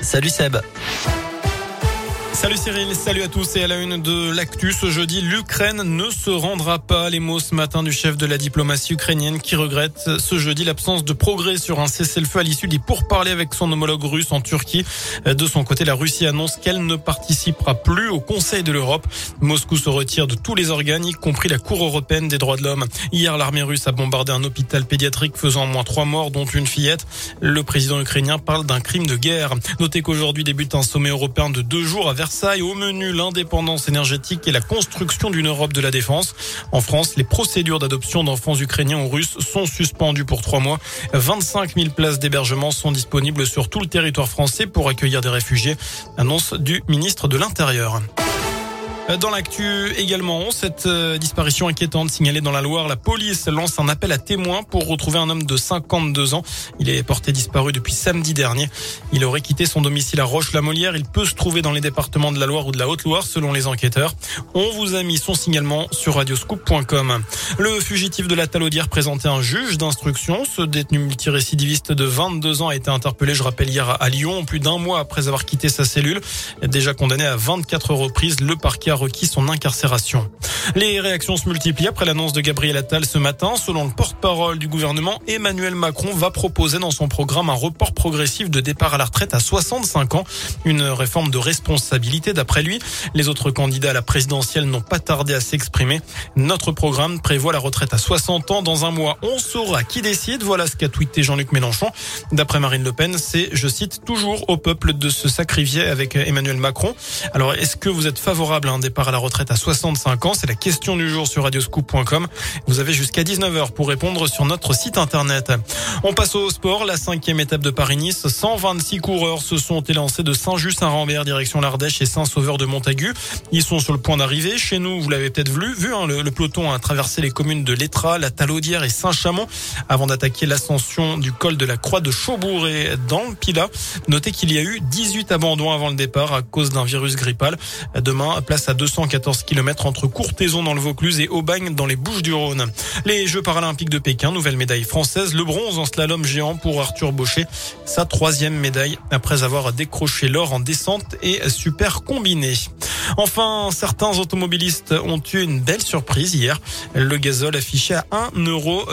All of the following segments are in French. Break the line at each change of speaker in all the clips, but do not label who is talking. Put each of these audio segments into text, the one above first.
Salut Seb.
Salut Cyril, salut à tous et à la une de l'actu ce jeudi, l'Ukraine ne se rendra pas. Les mots ce matin du chef de la diplomatie ukrainienne qui regrette ce jeudi l'absence de progrès sur un cessez-le-feu à l'issue des pourparlers avec son homologue russe en Turquie. De son côté, la Russie annonce qu'elle ne participera plus au Conseil de l'Europe. Moscou se retire de tous les organes, y compris la Cour européenne des droits de l'homme. Hier, l'armée russe a bombardé un hôpital pédiatrique faisant au moins trois morts, dont une fillette. Le président ukrainien parle d'un crime de guerre. Notez qu'aujourd'hui débute un sommet européen de deux jours à Versailles. Au menu, l'indépendance énergétique et la construction d'une Europe de la défense. En France, les procédures d'adoption d'enfants ukrainiens ou russes sont suspendues pour trois mois. 25 000 places d'hébergement sont disponibles sur tout le territoire français pour accueillir des réfugiés. Annonce du ministre de l'Intérieur. Dans l'actu également, cette euh, disparition inquiétante signalée dans la Loire, la police lance un appel à témoins pour retrouver un homme de 52 ans. Il est porté disparu depuis samedi dernier. Il aurait quitté son domicile à Roche-la-Molière. Il peut se trouver dans les départements de la Loire ou de la Haute-Loire selon les enquêteurs. On vous a mis son signalement sur radioscoop.com. Le fugitif de la Talaudière présenté un juge d'instruction. Ce détenu multirécidiviste de 22 ans a été interpellé, je rappelle, hier à Lyon, plus d'un mois après avoir quitté sa cellule. Déjà condamné à 24 reprises, le parquet a requis son incarcération. Les réactions se multiplient après l'annonce de Gabriel Attal ce matin. Selon le porte-parole du gouvernement, Emmanuel Macron va proposer dans son programme un report progressif de départ à la retraite à 65 ans. Une réforme de responsabilité d'après lui. Les autres candidats à la présidentielle n'ont pas tardé à s'exprimer. Notre programme prévoit la retraite à 60 ans. Dans un mois, on saura qui décide. Voilà ce qu'a tweeté Jean-Luc Mélenchon. D'après Marine Le Pen, c'est, je cite, toujours au peuple de se sacrifier avec Emmanuel Macron. Alors, est-ce que vous êtes favorable à un départ à la retraite à 65 ans C'est la question du jour sur radioscoop.com. Vous avez jusqu'à 19h pour répondre sur notre site internet. On passe au sport. La cinquième étape de Paris-Nice. 126 coureurs se sont élancés de Saint-Just-Saint-Rambert direction l'Ardèche et Saint-Sauveur de Montagu. Ils sont sur le point d'arriver. Chez nous, vous l'avez peut-être vu, vu hein, le, peloton a traversé les communes de Létra, la Talaudière et Saint-Chamond avant d'attaquer l'ascension du col de la Croix de Chaubourg dans le. Notez qu'il y a eu 18 abandons avant le départ à cause d'un virus grippal. Demain, place à 214 km entre Courtaison dans le Vaucluse et Aubagne dans les Bouches-du-Rhône. Les Jeux paralympiques de Pékin, nouvelle médaille française, le bronze en slalom géant pour Arthur Baucher, sa troisième médaille après avoir décroché l'or en descente et super combiné. Enfin, certains automobilistes ont eu une belle surprise hier. Le gazole affiché à 1,08 euro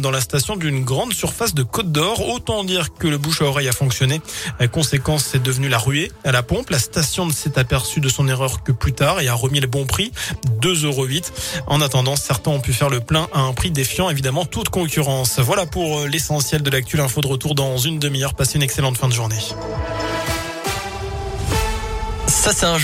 dans la station d'une grande surface de Côte d'Or. Autant dire que le bouche à oreille a fonctionné. La conséquence, c'est devenu la ruée à la pompe. La station ne s'est aperçue de son erreur que plus tard et a remis le bon prix, 2,08 euros. En attendant, certains ont pu faire le plein à un prix défiant évidemment toute concurrence. Voilà pour l'essentiel de l'actu. Info de retour dans une demi-heure. Passez une excellente fin de journée.
Ça, c'est un